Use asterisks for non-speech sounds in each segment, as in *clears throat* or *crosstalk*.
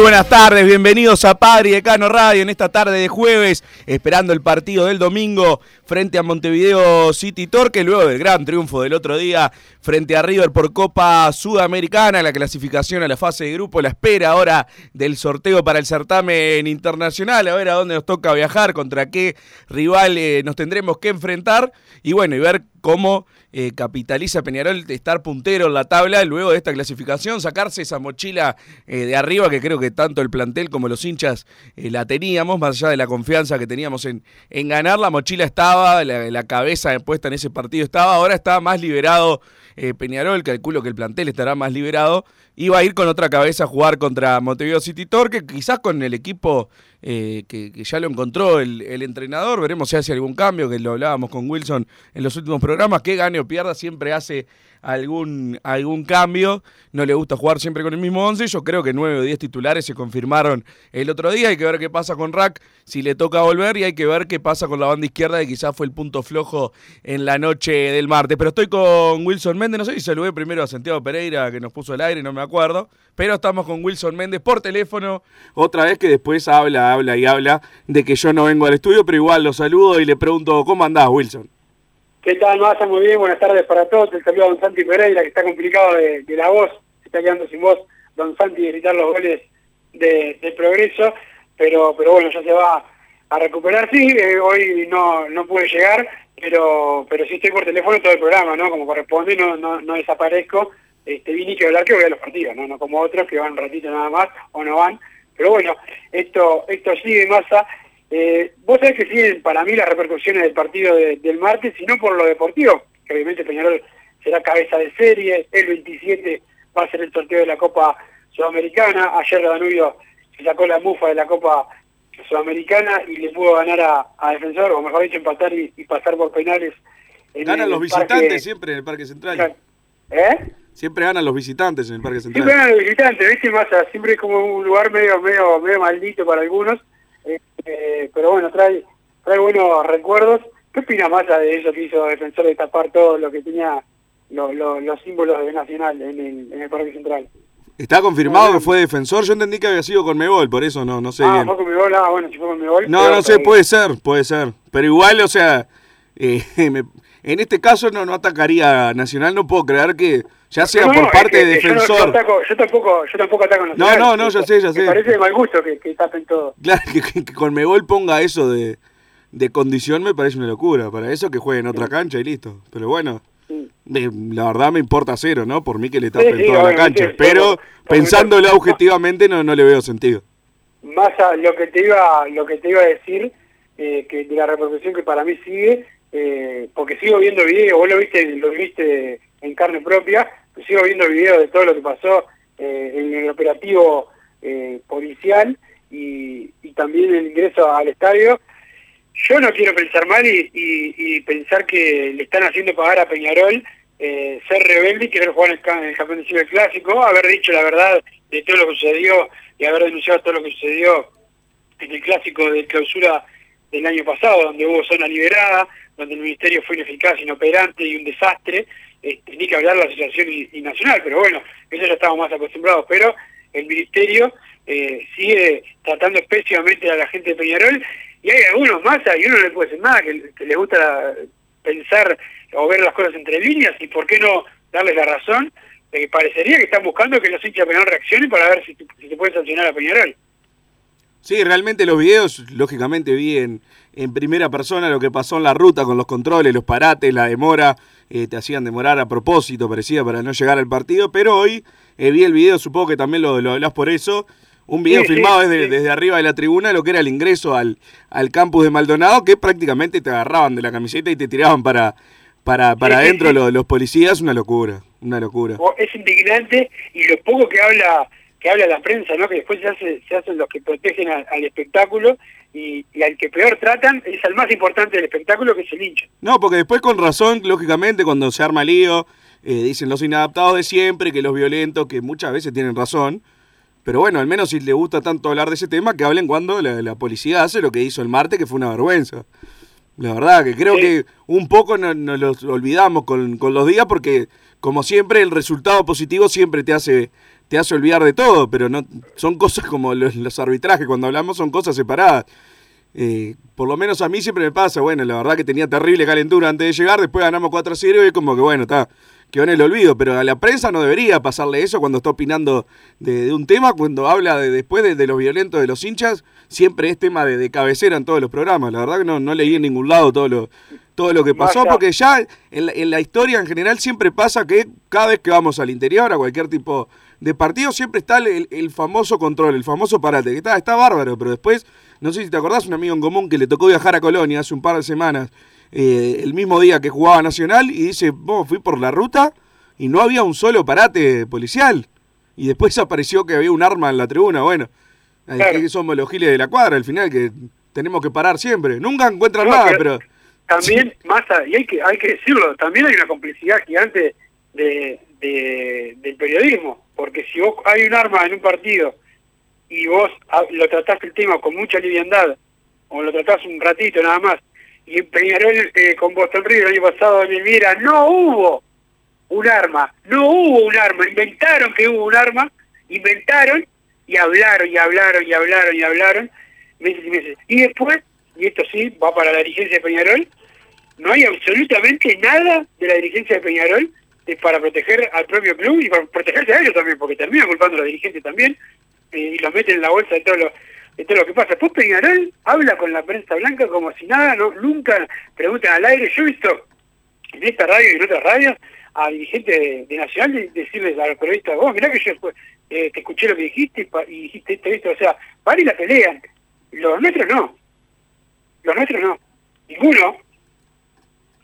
Buenas tardes, bienvenidos a Padre y Decano Radio en esta tarde de jueves, esperando el partido del domingo frente a Montevideo City Torque, luego del gran triunfo del otro día frente a River por Copa Sudamericana, la clasificación a la fase de grupo, la espera ahora del sorteo para el certamen internacional, a ver a dónde nos toca viajar, contra qué rival eh, nos tendremos que enfrentar y bueno, y ver cómo eh, capitaliza Peñarol de estar puntero en la tabla luego de esta clasificación, sacarse esa mochila eh, de arriba que creo que tanto el plantel como los hinchas eh, la teníamos, más allá de la confianza que teníamos en, en ganar, la mochila estaba, la, la cabeza puesta en ese partido estaba, ahora está más liberado Peñarol, calculo que el plantel estará más liberado, y va a ir con otra cabeza a jugar contra Montevideo City Torque, quizás con el equipo eh, que, ya lo encontró el, entrenador, veremos si hace algún cambio, que lo hablábamos con Wilson en los últimos programas, que gane o pierda siempre hace algún, algún cambio, no le gusta jugar siempre con el mismo 11, yo creo que 9 o 10 titulares se confirmaron el otro día, hay que ver qué pasa con Rack, si le toca volver, y hay que ver qué pasa con la banda izquierda, que quizás fue el punto flojo en la noche del martes, pero estoy con Wilson Méndez, no sé si saludé primero a Santiago Pereira, que nos puso el aire, no me acuerdo, pero estamos con Wilson Méndez por teléfono, otra vez que después habla, habla y habla de que yo no vengo al estudio, pero igual lo saludo y le pregunto, ¿cómo andás, Wilson? ¿Qué tal, Massa? Muy bien, buenas tardes para todos. El saludo a Don Santi Pereira, que está complicado de, de la voz, se está quedando sin voz Don Santi de gritar los goles de, de progreso, pero pero bueno, ya se va a recuperar. Sí, eh, hoy no, no pude llegar, pero pero sí estoy por teléfono todo el programa, ¿no? Como corresponde, no, no, no desaparezco. Este, vine que hablar que voy a los partidos, ¿no? No como otros que van un ratito nada más o no van. Pero bueno, esto esto sigue, Massa. Eh, vos sabés que siguen para mí las repercusiones del partido de- del martes, y no por lo deportivo, que obviamente Peñarol será cabeza de serie, el 27 va a ser el sorteo de la Copa Sudamericana, ayer Danubio se sacó la mufa de la Copa Sudamericana y le pudo ganar a, a Defensor, o mejor dicho, empatar y, y pasar por penales. en Ganan el los Parque- visitantes siempre en el Parque Central. ¿Eh? Siempre ganan los visitantes en el Parque Central. Siempre ganan los visitantes, ¿viste? Massa? siempre es como un lugar medio medio medio maldito para algunos, eh, pero bueno, trae trae buenos recuerdos. ¿Qué opina Massa de eso que hizo Defensor de tapar todo lo que tenía lo- lo- los símbolos de Nacional en el, en el Parque Central? ¿Está confirmado que fue defensor? Yo entendí que había sido con Mebol, por eso no, no sé ah, bien. fue con mi gol, ah, bueno, si fue con mi gol. No, no sé, puede ser, puede ser. Pero igual, o sea, *laughs* eh, me- en este caso no, no atacaría a Nacional, no puedo creer que ya sea No, por parte que- de yo no- defensor. Yo, ataco- yo tampoco, yo tampoco ataco a No, Nacional. no, no, ya sé, ya Me sé. parece de mal gusto que, que tapen todo. *laughs* Claro, que, que- que con Mebol ponga eso de, de condición me parece una locura. Para eso que juegue en otra cancha y listo. Pero bueno, la verdad me importa cero, ¿no? Por mí que le tapen sí, toda la cancha. Pero pensándolo objetivamente no, no le veo sentido. más a lo que te iba lo que te iba a decir eh, que de la repercusión que para mí sigue eh, porque sigo viendo videos vos lo viste lo viste en carne propia sigo viendo videos de todo lo que pasó eh, en el operativo eh, policial y, también el ingreso al estadio. Yo no quiero pensar mal y, y- pensar que le están haciendo pagar a Peñarol eh, ser rebelde y querer jugar en el, el campeón del clásico, haber dicho la verdad de todo lo que sucedió y haber denunciado todo lo que sucedió en el clásico de clausura del año pasado, donde hubo zona liberada, donde el ministerio fue ineficaz, inoperante y un desastre, este, ni que hablar la asociación y, nacional, pero bueno, eso ya estamos más acostumbrados, pero el ministerio eh, sigue tratando pésimamente a la gente de Peñarol y hay algunos más, y uno no le puede decir nada, que, que le gusta pensar o ver las cosas entre líneas y por qué no darles la razón, de que parecería que están buscando que los hinchas de Peñarol reaccionen para ver si, si se puede sancionar a Peñarol. Sí, realmente los videos, lógicamente vi en primera persona lo que pasó en la ruta con los controles, los parates, la demora, eh, te hacían demorar a propósito, parecía, para no llegar al partido, pero hoy eh, vi el video, supongo que también lo, lo hablas por eso, un video Sí, sí, filmado desde, sí. desde arriba de la tribuna, lo que era el ingreso al, al campus de Maldonado, que prácticamente te agarraban de la camiseta y te tiraban para, para, para adentro. Los, los policías, una locura, una locura. Es indignante y lo poco que habla que habla la prensa, ¿no? Que después se hace se hacen los que protegen al, al espectáculo y, y al que peor tratan es al más importante del espectáculo que es el hincha. No, porque después con razón, lógicamente, cuando se arma lío, eh, dicen los inadaptados de siempre, que los violentos, que muchas veces tienen razón. Pero bueno, al menos si le gusta tanto hablar de ese tema, que hablen cuando la, la policía hace lo que hizo el martes, que fue una vergüenza. La verdad, que creo Sí. que un poco nos no los olvidamos con, con los días, porque como siempre el resultado positivo siempre te hace te hace olvidar de todo, pero no son cosas como los, los arbitrajes, cuando hablamos son cosas separadas. Eh, por lo menos a mí siempre me pasa, bueno, la verdad que tenía terrible calentura antes de llegar, después ganamos 4 a 0 y es como que bueno, está, quedó en el olvido, pero a la prensa no debería pasarle eso cuando está opinando de, de un tema, cuando habla de, después de, de los violentos de los hinchas, siempre es tema de, de cabecera en todos los programas, la verdad que no, no leí en ningún lado todo lo, todo lo que pasó, porque ya en la, en la historia en general siempre pasa que cada vez que vamos al interior, a cualquier tipo de partido, siempre está el, el- famoso control, el famoso parate, que está, está bárbaro, pero después, no sé si te acordás, un amigo en común que le tocó viajar a Colonia hace un par de semanas, eh, el mismo día que jugaba Nacional, y dice, vos fui por la ruta y no había un solo parate policial. Y después *laughs* apareció que había un arma en la tribuna, bueno, Claro. que somos los giles de la cuadra, al final que tenemos que parar siempre. Nunca encuentran No, nada, pero-. También, Massa, y hay que hay que decirlo, también hay una complicidad gigante de, de- del periodismo, porque si vos hay un arma en un partido y vos lo trataste el tema con mucha liviandad, o lo tratás un ratito nada más, y en Peñarol eh, con Boston River el año pasado en Elvira no hubo un arma, no hubo un arma, inventaron que hubo un arma, inventaron y hablaron y hablaron y hablaron y hablaron meses y meses. Y después, y esto sí va para la dirigencia de Peñarol, no hay absolutamente nada de la dirigencia de Peñarol para proteger al propio club y para protegerse a ellos también, porque terminan culpando a los dirigentes también eh, y los meten en la bolsa de todo lo de todo lo que pasa. Después Peñarol habla con la prensa blanca como si nada, no nunca preguntan al aire. Yo he visto en esta radio y en otras radios a dirigentes de, de Nacional de- decirles a los periodistas, vos mirá que yo eh, te escuché lo que dijiste y y dijiste esto, esto, o sea, van y la pelean. Los nuestros no. Los nuestros no. Ninguno.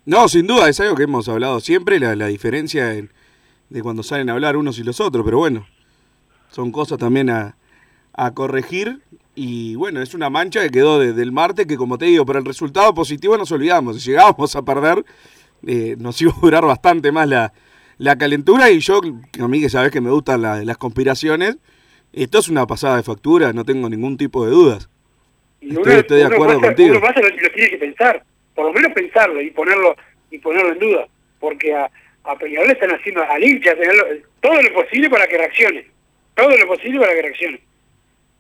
No, sin duda, es algo que hemos hablado siempre, la, la diferencia en- de cuando salen a hablar unos y los otros, pero bueno, son cosas también a, a corregir y bueno, es una mancha que quedó desde el martes que como te digo, por el resultado positivo nos olvidamos, si llegábamos a perder eh, nos *laughs* iba a durar bastante más la, la calentura y yo, a mí que sabes que me gustan la- las conspiraciones, esto es una pasada de factura, no tengo ningún tipo de dudas. Y Estoy- estoy de acuerdo pasa, contigo. Uno pasa lo, lo tiene que pensar, por lo menos pensarlo y ponerlo y ponerlo en duda, porque a, a Peñarol están haciendo al hincha todo lo posible para que reaccione, todo lo posible para que reaccione.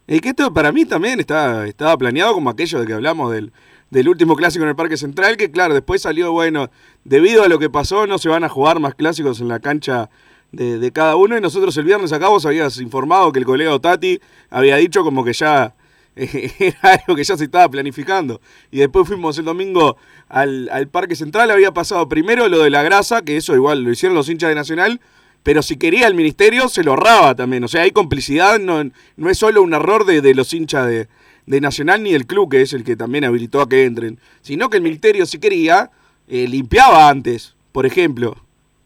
Y que esto para mí también está, estaba planeado como aquello de que hablamos del, del último clásico en el Parque Central, que claro, después salió, bueno, debido a lo que pasó, no se van a jugar más clásicos en la cancha de, de cada uno. Y nosotros el viernes acá vos habías informado que el colega Tati había dicho como que ya *laughs* era algo que ya se estaba planificando. Y después fuimos el domingo al, al Parque Central, había pasado primero lo de la grasa, que eso igual lo hicieron los hinchas de Nacional, pero si quería el ministerio se lo ahorraba también. O sea, hay complicidad, no, no es solo un error de, de los hinchas de, de Nacional ni el club, que es el que también habilitó a que entren, sino que el ministerio si quería, eh, limpiaba antes, por ejemplo,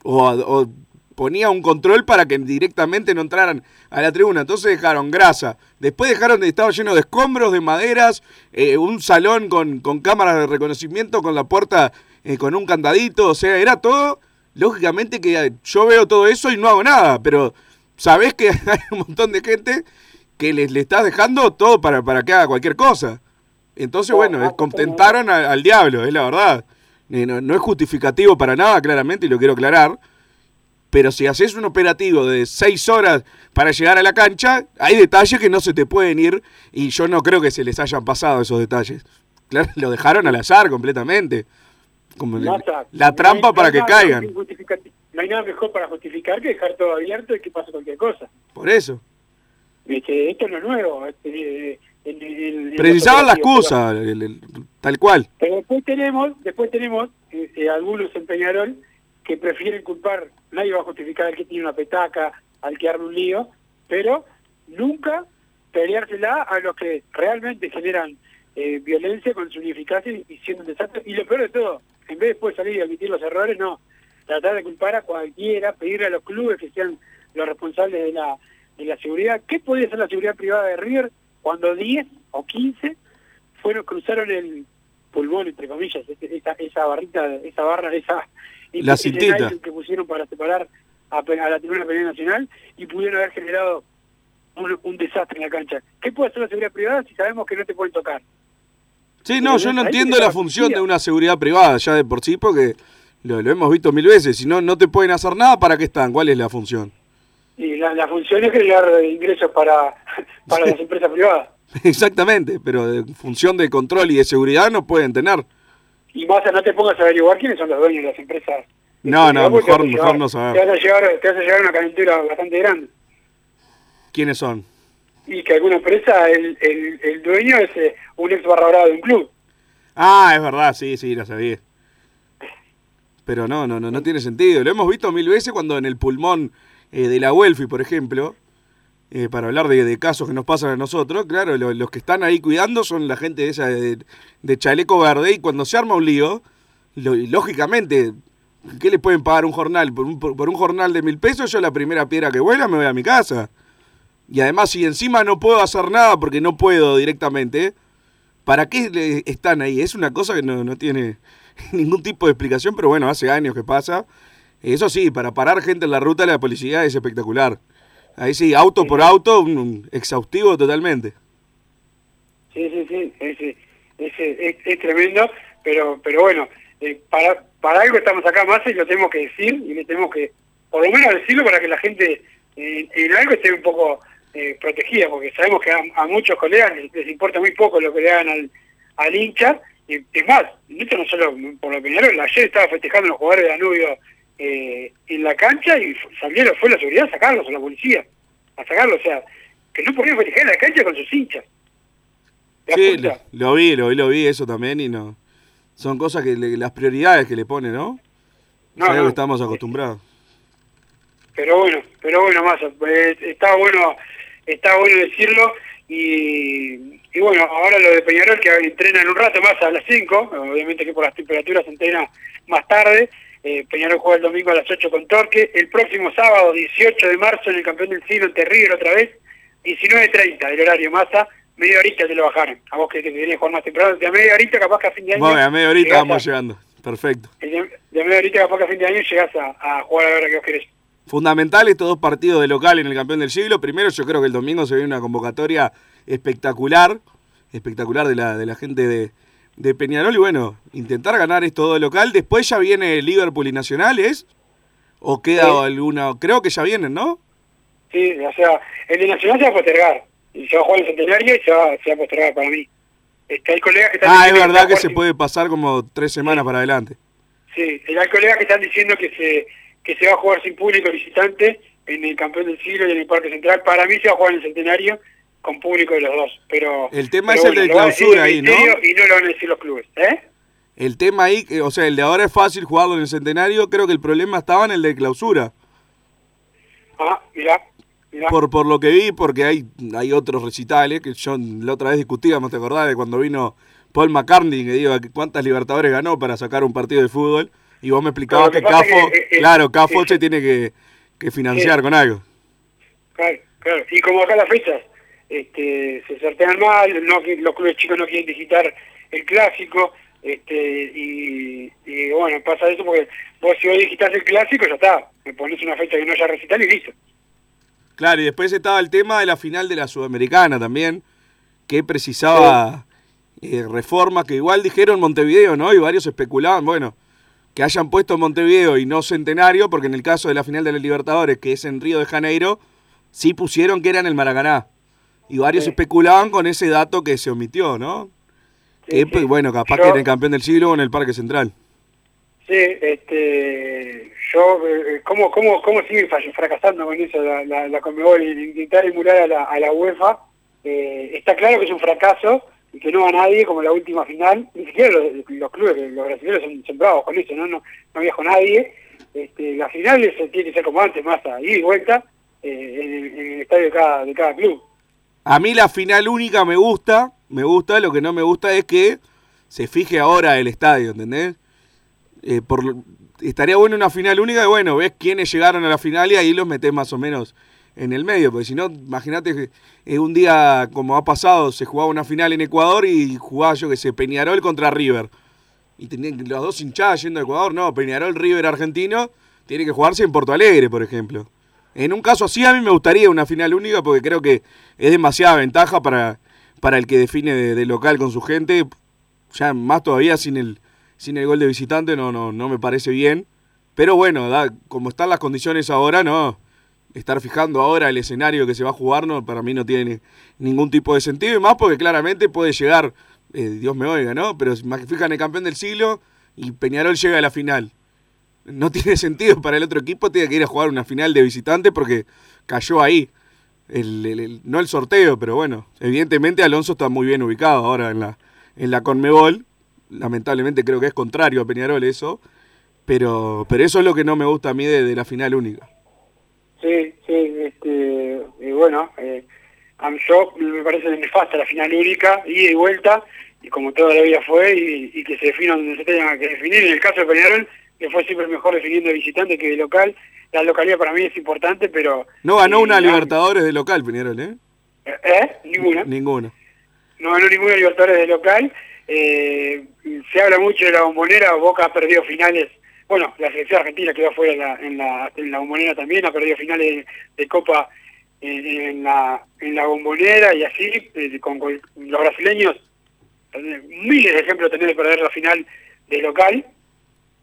o, o ponía un control para que directamente no entraran a la tribuna. Entonces dejaron grasa. Después dejaron de estaba lleno de escombros, de maderas, eh, un salón con, con cámaras de reconocimiento, con la puerta eh, con un candadito. O sea, era todo lógicamente que yo veo todo eso y no hago nada, pero sabés que *laughs* hay un montón de gente que les le estás dejando todo para, para que haga cualquier cosa. Entonces, bueno, es- contentaron al diablo, es la verdad. Eh, No, no es justificativo para nada, claramente, y lo quiero aclarar. Pero si haces un operativo de seis horas para llegar a la cancha, hay detalles que no se te pueden ir y yo no creo que se les hayan pasado esos detalles. Claro, lo dejaron al azar completamente. Como la- trampa para que caigan. No hay nada mejor para justificar que dejar todo abierto y que pase cualquier cosa. Por eso. Este, esto no es nuevo. Este, eh, Precisaban la excusa, tal cual. Pero después tenemos, después tenemos eh, eh, algunos en Peñarol que prefieren culpar, nadie va a justificar al que tiene una petaca, al que arma un lío, pero nunca peleársela a los que realmente generan eh, violencia con su ineficacia y siendo un desastre. Y lo peor de todo, en vez de después salir y admitir los errores, no, tratar de culpar a cualquiera, pedirle a los clubes que sean los responsables de la, de la seguridad. ¿Qué podía ser la seguridad privada de River cuando 10 o 15 fueron cruzaron el pulmón entre comillas esa, esa barrita esa barra esa La cintita. que pusieron para separar a, a la tribuna penal nacional y pudieron haber generado un, un desastre en la cancha ¿qué puede hacer la seguridad privada si sabemos que no te pueden tocar? Sí, no, yo no entiendo la función de una seguridad privada ya de por sí, porque lo, lo hemos visto mil veces. Si no, no te pueden hacer nada, ¿para qué están? ¿Cuál es la función? y la, la función es generar ingresos para, *laughs* para las empresas privadas Exactamente, pero de función de control y de seguridad no pueden tener. Y más no te pongas a averiguar quiénes son los dueños de las empresas No, no, Porque te vas mejor, mejor llevar- no te saber. vas a llevar te vas a llevar una calentura bastante grande ¿Quiénes son? y que alguna empresa, el, el, el dueño es eh, un ex barra de un club. Ah, es verdad, sí, sí, lo sabía. Pero no, no, no, no tiene sentido. Lo hemos visto mil veces cuando en el pulmón eh, de la Welfi, por ejemplo, eh, para hablar de, casos que nos pasan a nosotros, claro, lo- los que están ahí cuidando son la gente esa de, de chaleco verde y cuando se arma un lío, lógicamente, ¿qué le pueden pagar un jornal? Por un, por, un jornal de mil pesos, yo la primera piedra que vuela me voy a mi casa. Y además, si encima no puedo hacer nada porque no puedo directamente, ¿para qué están ahí? Es una cosa que no, no tiene *laughs* ningún tipo de explicación, pero bueno, hace años que pasa. Eso sí, para parar gente en la ruta la policía es espectacular. Ahí sí, auto por auto, un, un exhaustivo totalmente. Sí, sí, sí, es, es, es- tremendo, pero pero bueno, eh, para, para algo estamos acá más y lo tenemos que decir y le tenemos que, por lo menos decirlo para que la gente eh, en algo esté un poco eh, protegida, porque sabemos que a, a muchos colegas les, les importa muy poco lo que le hagan al, al hincha, y es más, esto no solo por lo Peñarol, ayer estaba festejando los jugadores de Danubio eh, en la cancha y salieron, fue la seguridad a sacarlos a la policía, a sacarlos, o sea, que no podían festejar en la cancha con sus hinchas. ¿Te das Sí, lo, lo vi, lo vi, lo vi eso también y no. Son cosas que le- las prioridades que le pone, ¿no? No, es algo no. que estamos acostumbrados. pero bueno, pero bueno, más está bueno, está bueno decirlo y, y bueno, ahora lo de Peñarol que entrena en un rato más a las 5, obviamente que por las temperaturas se entrena más tarde, eh, Peñarol juega el domingo a las 8 con Torque, el próximo sábado 18 de marzo en el campeón del siglo en Terrier otra vez, 19.30 el horario masa, media horita te lo bajaron, a vos que, que jugar más temprano, de a media horita capaz que a fin de año... Bueno, a media horita vamos a- llegando. Perfecto. de, de a media horita capaz que a fin de año llegás a, a jugar a la hora que vos querés. Fundamental estos dos partidos de local en el campeón del siglo. Primero, yo creo que el domingo se viene una convocatoria espectacular, espectacular de la, de la gente de, de Peñarol. Y bueno, intentar ganar esto de local. Después ya viene Liverpool y Nacionales. ¿O queda Sí. alguna? Creo que ya vienen, ¿no? Sí, o sea, el de Nacional se va a postergar. Y se va a jugar el centenario y se va, se va a postergar para mí. Este, hay colegas que están Ah, es verdad que se sin- puede pasar como tres semanas para adelante. Sí, hay colegas que están diciendo que se que se va a jugar sin público visitante en el campeón del siglo y en el Parque Central. Para mí se va a jugar en el centenario con público de los dos. Pero El tema pero es el de clausura ahí, ¿no? Y no lo van a decir los clubes. ¿Eh? El tema ahí, que- o sea, el de ahora es fácil jugarlo en el centenario. Creo que el problema estaba en el de clausura. Ah, mirá. mirá. Por, por lo que vi, porque hay, hay otros recitales que yo la otra vez discutíamos, ¿te acordás de cuando vino Paul McCartney que digo cuántas Libertadores ganó para sacar un partido de fútbol? Y vos me explicabas que Cafo, que, eh, eh, claro, Cafo se tiene que, que financiar con algo. Claro, claro. Y como acá las fechas este, se sortean mal, no, los clubes chicos no quieren digitar el clásico, este y, y bueno, pasa eso porque vos si hoy digitas el clásico, ya está, me pones una fecha que no haya recital y listo. Claro, y después estaba el tema de la final de la Sudamericana también, que precisaba eh, reformas que igual dijeron Montevideo, ¿no? Y varios especulaban, bueno, que hayan puesto Montevideo y no Centenario, porque en el caso de la final de la Libertadores, que es en Río de Janeiro, sí pusieron que era en el Maracaná. Y varios Sí. especulaban con ese dato que se omitió, ¿no? Sí, que, sí. bueno, capaz Yo- que era el campeón del siglo o en el Parque Central. Sí, este, yo, eh, ¿cómo, cómo, cómo sigue fracasando con eso la, la, la Conmebol intentar emular a la, a la UEFA? Eh, está claro que es un fracaso y que no va nadie como la última final, ni siquiera los, los clubes, los brasileños son, son bravos con eso, no, no, no viajó nadie. Este, la final es- tiene que ser como antes, más a ida y vuelta eh, en, el, en el estadio de cada, de cada club. A mí la final única me gusta, me gusta, lo que no me gusta es que se fije ahora el estadio, ¿entendés? Eh, por, estaría bueno una final única y bueno, ves quiénes llegaron a la final y ahí los metés más o menos en el medio, porque si no, imagínate que eh, un día como ha pasado, se jugaba una final en Ecuador y jugaba yo que sé, Peñarol contra River. Y tenían los dos hinchadas yendo a Ecuador, no, Peñarol, River argentino, tiene que jugarse en Porto Alegre, por ejemplo. En un caso así a mí me gustaría una final única porque creo que es demasiada ventaja para, para el que define de, local con su gente. Ya más todavía sin el, sin el gol de visitante no, no, no me parece bien. Pero bueno, como están las condiciones ahora, no. Estar fijando ahora el escenario que se va a jugar no, para mí no tiene ningún tipo de sentido. Y más porque claramente puede llegar, eh, Dios me oiga, ¿no? Pero si fijan el campeón del siglo y Peñarol llega a la final no tiene sentido para el otro equipo, tiene que ir a jugar una final de visitante porque cayó ahí. El, no el sorteo, pero bueno, evidentemente Alonso está muy bien ubicado ahora en la, en la Conmebol. Lamentablemente creo que es contrario a Peñarol eso, pero, pero eso es lo que no me gusta a mí de, la final única. Sí, sí, este, y bueno, eh, me parece nefasta la final única, ida y vuelta, y como toda la vida fue, y, y que se defina donde se tenga que definir. En el caso de Peñarol, que fue siempre mejor definiendo de visitante que de local, la localidad para mí es importante, pero... No ganó una no- Libertadores de local, Peñarol, ¿eh? ¿Eh? Ninguna. Ninguna. No ganó ninguna Libertadores de local. Eh, se habla mucho de la bombonera, Boca ha perdido finales. Bueno, la selección argentina quedó fuera en la, en la, en la bombonera también, ha perdido finales de, de Copa en, en la, en la bombonera y así, eh, con, con los brasileños, eh, miles de ejemplos tener de perder la final de local.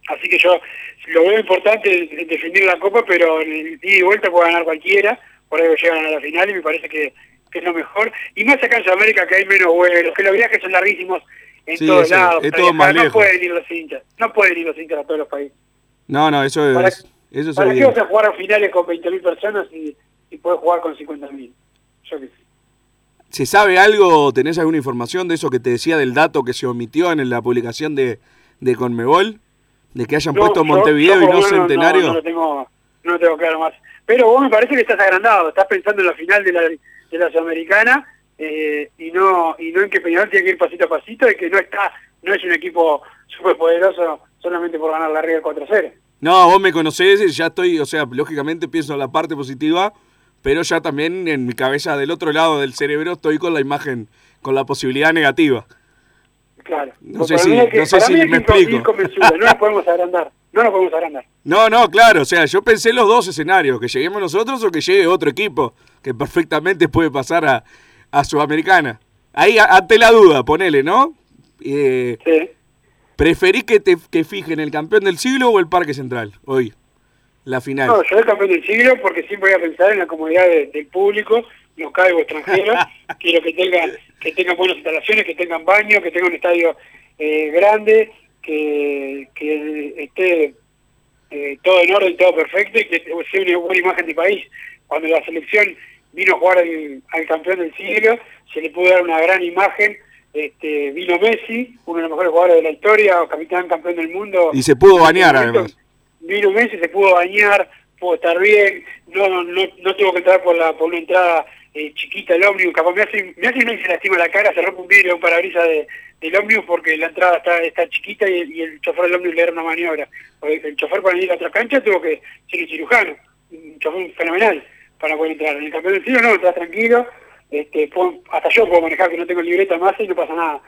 Así que yo lo veo importante de- definir la Copa, pero en el ida y vuelta puede ganar cualquiera, por ahí llegan a la final y me parece que, que es lo mejor. Y más acá en Sudamérica que hay menos vuelos, que los viajes son larguísimos en Sí, todos lados. es todo más no pueden ir los hinchas, no pueden ir los hinchas a todos los países. No, no, eso ¿Para, es, eso es ¿para qué vas a jugar a finales con 20.000 personas y, y puedes jugar con 50.000? Yo qué sé. ¿Se sabe algo, tenés alguna información de eso que te decía del dato que se omitió en la publicación de, de Conmebol? ¿De que hayan No, puesto Montevideo yo y no Centenario? No, no lo tengo, no lo tengo claro más. Pero vos me parece que estás agrandado, estás pensando en la final de la, de la Sudamericana eh, y no y no en que Peñarol tiene que ir pasito a pasito y que no está no es un equipo súper poderoso solamente por ganar la River 4-0. No, vos me conocés y ya estoy, o sea, lógicamente pienso en la parte positiva, pero ya también en mi cabeza del otro lado del cerebro estoy con la imagen, con la posibilidad negativa. Claro. No sé si- que- no sé si me explico. no nos *laughs* podemos agrandar, no nos podemos agrandar. No, no, claro, o sea, yo pensé los dos escenarios, que lleguemos nosotros o que llegue otro equipo, que perfectamente *laughs* puede pasar a, a Sudamericana. Ahí, ante la duda, ponele, ¿no? Eh, Sí. ¿Preferís que te que fijen el campeón del siglo o el Parque Central hoy? La final. No, yo soy campeón del siglo porque siempre voy a pensar en la comodidad de- del público, local o extranjero. Quiero *laughs* que tengan, que tengan buenas instalaciones, que tengan baño, que tengan un estadio eh, grande, que, que esté eh, todo en orden, todo perfecto y que sea una buena imagen de país. Cuando la selección vino a jugar al, al campeón del siglo, se le pudo dar una gran imagen. Este, vino Messi, uno de los mejores jugadores de la historia, capitán campeón del mundo. Y se pudo bañar, además. vino Messi, se pudo bañar, pudo estar bien, no no, no tuvo que entrar por la por una entrada eh, chiquita el ómnibus, capaz me hace, me hace me se lastima la cara, se rompe un vidrio un parabrisas de, del ómnibus porque la entrada está, está chiquita y, el chofer del ómnibus le era una maniobra. El chofer para ir a otra cancha tuvo que ser un cirujano, un chofer fenomenal para poder entrar. En el campeón del siglo no, estás tranquilo, este, puedo- hasta yo puedo manejar que no tengo libreta más y no pasa nada.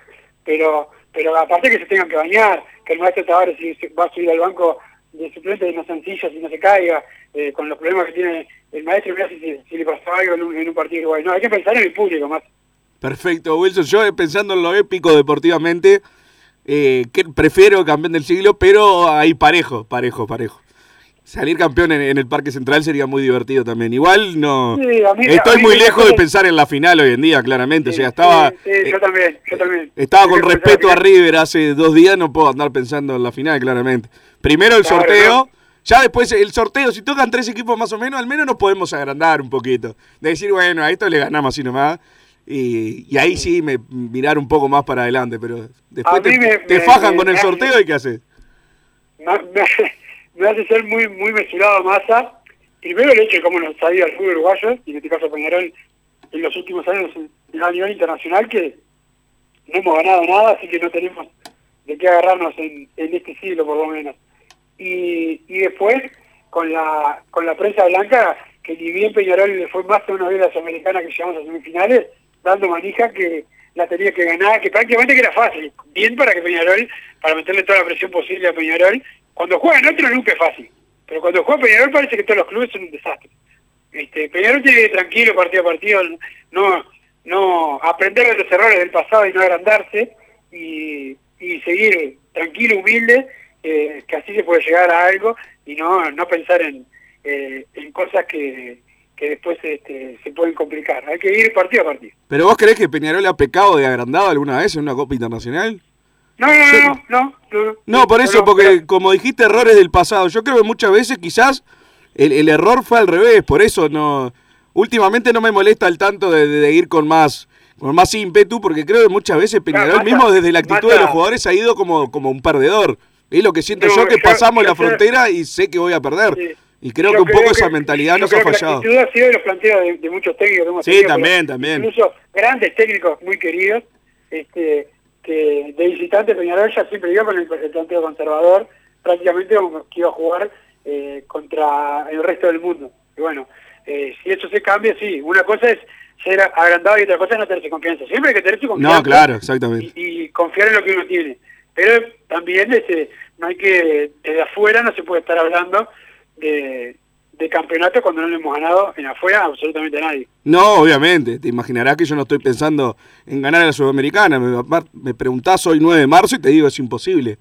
Pero pero aparte que se tengan que bañar, que el maestro Tavares va a subir al banco de suplentes no sencillo, si no se caiga, eh, con los problemas que tiene el maestro, si, le pasó algo en un, partido igual. No, hay que pensar en el público más. Perfecto, Wilson. Yo eh, pensando en lo épico deportivamente, eh, que prefiero campeón del siglo, pero ahí parejo, parejo, parejo. Salir campeón en, en el Parque Central sería muy divertido también. Igual no. Sí, a mí- Estoy muy me lejos de pensar en la final hoy en día, claramente. o sea, estaba. Sí, sí, eh, yo también, yo también. Estaba Yo con respeto a River hace dos días, no puedo andar pensando en la final, claramente. Primero el Claro, sorteo, ¿no? ya después el sorteo, si tocan tres equipos más o menos, al menos nos podemos agrandar un poquito. De decir, bueno, a esto le ganamos así nomás. Y, y ahí sí me mirar un poco más para adelante, pero después te, me- me- fajan me- con el me- sorteo y qué haces. Me, hace ser muy muy mesurado Massa. Primero el hecho de cómo nos ha ido al fútbol uruguayo, y en este caso Peñarol, en los últimos años a nivel internacional, que no hemos ganado nada, así que no tenemos de qué agarrarnos en, este siglo por lo menos. Y, y después, con la con la prensa blanca, que ni bien Peñarol le fue más que una vez a la Sudamericana que llegamos a semifinales, dando manija que la tenía que ganar, que prácticamente que era fácil. Bien para que Peñarol, para meterle toda la presión posible a Peñarol. Cuando juega en otro nunca es fácil. Pero cuando juega Peñarol parece que todos los clubes son un desastre. Este, Peñarol tiene que ir tranquilo partido a partido, no, no aprender de los errores del pasado y no agrandarse y, y seguir tranquilo, humilde, eh, que así se puede llegar a algo y no, no pensar en, eh, en cosas que, que después este, se pueden complicar. Hay que ir partido a partido. ¿Pero vos creés que Peñarol ha pecado de agrandado alguna vez en una Copa Internacional? No, no, no, no, no, no, No, por eso, porque como dijiste, errores del pasado. Yo creo que muchas veces quizás el, el error fue al revés, por eso no. Últimamente no me molesta el tanto de, ir con más con más ímpetu, porque creo que muchas veces Peñarol mismo desde la actitud de los jugadores ha ido como, como un perdedor. Es lo que siento yo, que pasamos la frontera y sé que voy a perder. Y creo que un poco esa mentalidad nos ha fallado. La actitud ha sido de los planteos de, muchos técnicos Sí, también, también. Incluso grandes técnicos muy queridos, este, que de visitante Peñarol ya siempre iba con el, el planteo conservador, prácticamente como que iba a jugar eh, contra el resto del mundo. Y bueno, eh, si eso se cambia, sí. Una cosa es ser agrandado y otra cosa es no tenerse confianza. Siempre hay que tenerse confianza No, claro, exactamente. y, y confiar en lo que uno tiene. Pero también este, no hay que, desde afuera no se puede estar hablando de, de campeonato cuando no le hemos ganado en afuera absolutamente nadie. No, obviamente. Te imaginarás que yo no estoy pensando en ganar a la Sudamericana. Me, me preguntás hoy 9 de marzo y te digo es imposible.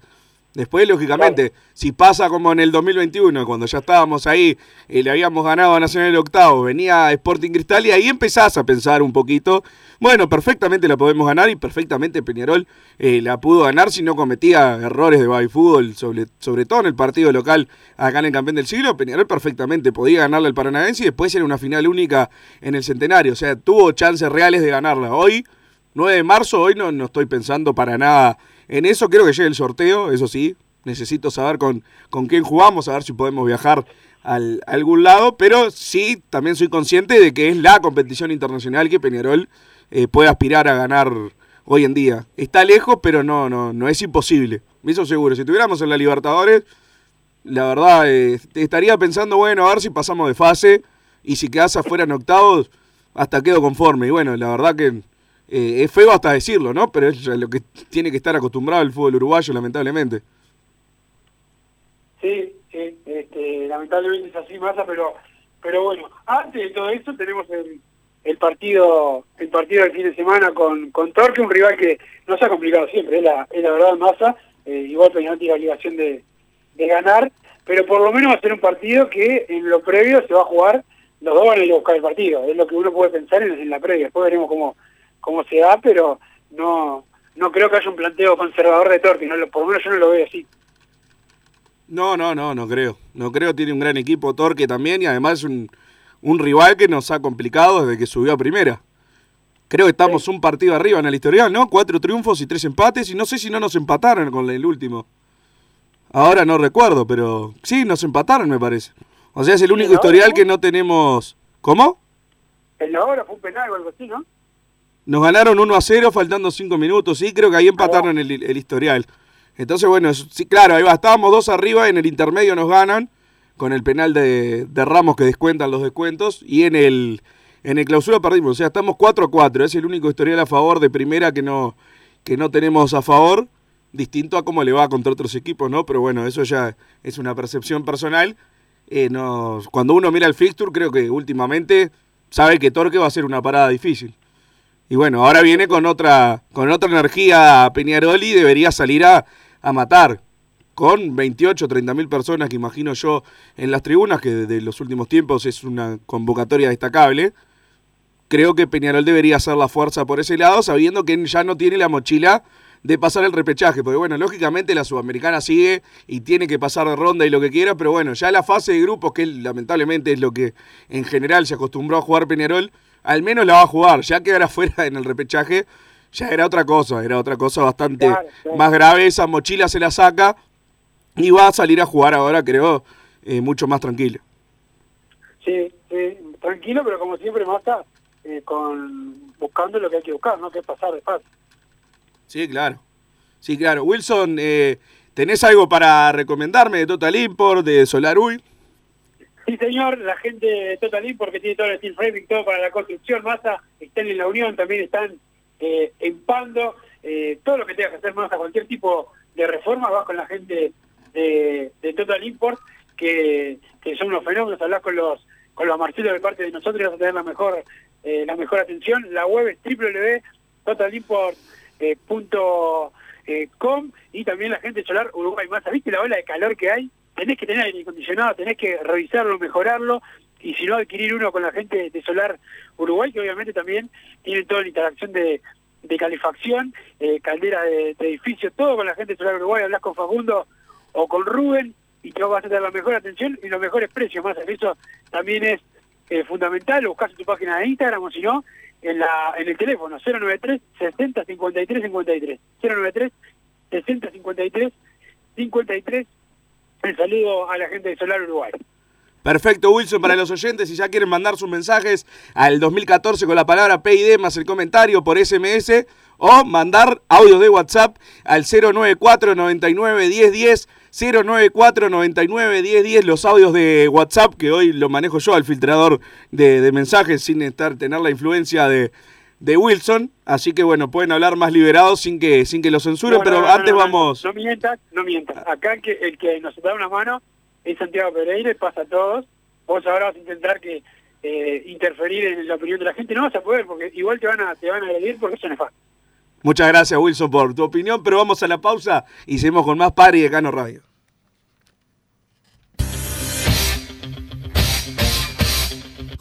Después, lógicamente, si pasa como en el 2021, cuando ya estábamos ahí y le habíamos ganado a Nacional el octavo, venía Sporting Cristal y ahí empezás a pensar un poquito. Bueno, perfectamente la podemos ganar y perfectamente Peñarol eh, la pudo ganar si no cometía errores de baby fútbol, sobre, sobre todo en el partido local acá en el campeón del siglo. Peñarol perfectamente podía ganarle al Paranaense y después era una final única en el centenario. O sea, tuvo chances reales de ganarla. Hoy 9 de marzo, hoy no, no estoy pensando para nada en eso. Quiero que llegue el sorteo, eso sí. Necesito saber con, con quién jugamos, a ver si podemos viajar al, a algún lado. Pero sí, también soy consciente de que es la competición internacional que Peñarol eh, puede aspirar a ganar hoy en día. Está lejos, pero no, no, no es imposible. Eso seguro. Si estuviéramos en la Libertadores, la verdad, eh, estaría pensando, bueno, a ver si pasamos de fase. Y si quedas afuera en octavos, hasta quedo conforme. Y bueno, la verdad que eh, es feo hasta decirlo, ¿no? Pero es lo que tiene que estar acostumbrado el fútbol uruguayo, lamentablemente. Sí, sí, este, lamentablemente es así, Massa, pero pero bueno, antes de todo esto tenemos el, el partido el partido del fin de semana con, con Torque, un rival que nos ha complicado siempre, es la, es la verdad Massa, eh, igual Peñarol tiene la obligación de, de ganar, pero por lo menos va a ser un partido que en lo previo se va a jugar, los dos van a ir a buscar el partido, es lo que uno puede pensar en, en la previa, después veremos cómo, cómo se da, pero no no creo que haya un planteo conservador de Torque, no, por lo menos yo no lo veo así. No, no, no, no creo. No creo, tiene un gran equipo Torque también y además es un, un rival que nos ha complicado desde que subió a primera. Creo que estamos un partido arriba en el historial, ¿no? Cuatro triunfos y tres empates y no sé si no nos empataron con el último. Ahora no recuerdo, pero sí, nos empataron me parece. O sea, es el único historial que no tenemos... ¿Cómo? En la hora fue un penal o algo así, ¿no? Nos ganaron 1 a 0 faltando 5 minutos. Sí, creo que ahí empataron el, el historial. Entonces, bueno, sí, claro, ahí va. Estábamos dos arriba, en el intermedio nos ganan con el penal de, de Ramos que descuentan los descuentos. Y en el, en el clausura perdimos. O sea, estamos 4 a 4. Es el único historial a favor de primera que no, que no tenemos a favor. distinto a cómo le va contra otros equipos, ¿no? Pero bueno, eso ya es una percepción personal. Eh, nos, cuando uno mira el fixture, creo que últimamente sabe que Torque va a ser una parada difícil. Y bueno, ahora viene con otra, con otra energía Peñarol y debería salir a, a matar. Con 28, 30 mil personas que imagino yo en las tribunas, que de los últimos tiempos es una convocatoria destacable. Creo que Peñarol debería hacer la fuerza por ese lado, sabiendo que ya no tiene la mochila de pasar el repechaje. Porque bueno, lógicamente la Sudamericana sigue y tiene que pasar de ronda y lo que quiera, pero bueno, ya la fase de grupos, que lamentablemente es lo que en general se acostumbró a jugar Peñarol, al menos la va a jugar. Ya quedará fuera en el repechaje, ya era otra cosa, era otra cosa bastante Claro, claro. más grave. Esa mochila se la saca y va a salir a jugar ahora, creo, eh, mucho más tranquilo. Sí, sí, tranquilo, pero como siempre, Massa, eh, con, buscando lo que hay que buscar, ¿no? Que es pasar de fase. Sí, claro. Sí, claro. Wilson, eh, ¿tenés algo para recomendarme de Total Import, de Solarui? Sí, señor, la gente de Total porque tiene todo el steel framing, todo para la construcción, Massa, están en la Unión, también están eh, en eh, todo lo que tengas que hacer, Massa, cualquier tipo de reforma, vas con la gente de, Total Import, que, que son unos fenómenos, hablas con los con los Marcelo de parte de nosotros vas a tener la mejor eh, la mejor atención. La web es www.totalimport.com y también la gente Solar Uruguay Massa. ¿Viste la ola de calor que hay? Tenés que tener aire acondicionado, tenés que revisarlo, mejorarlo y si no adquirir uno con la gente de Solar Uruguay, que obviamente también tienen toda la interacción de, de calefacción, eh, caldera de, edificio, todo con la gente de Solar Uruguay, hablas con Facundo o con Rubén y te vas a tener la mejor atención y los mejores precios, más eso también es eh, fundamental, lo buscas en tu página de Instagram o si no, en la en el teléfono 093 60 53 53 093 60 53 53 el saludo a la gente de Solar Uruguay. Perfecto, Wilson, para los oyentes, si ya quieren mandar sus mensajes al 2014 con la palabra PID más el comentario por SMS o mandar audio de WhatsApp al 094 99 10 10 094 99 10 10 los audios de WhatsApp que hoy lo manejo yo al filtrador de, de mensajes sin estar tener la influencia de, de Wilson, así que bueno, pueden hablar más liberados sin que sin que lo censuren, No, pero no, antes vamos No, mientas, no mientas. Acá el que, el que nos da una mano es Santiago Pereira pasa a todos. Vos ahora vas a intentar que eh, interferir en la opinión de la gente. No vas a poder porque igual te van a te van a agredir porque eso no es fácil. Muchas gracias, Wilson, por tu opinión, pero vamos a la pausa y seguimos con más Pari de Cano Radio.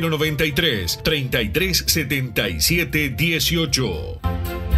093 3377 18.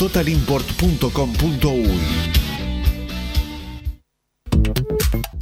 www.totalimport.com.uy.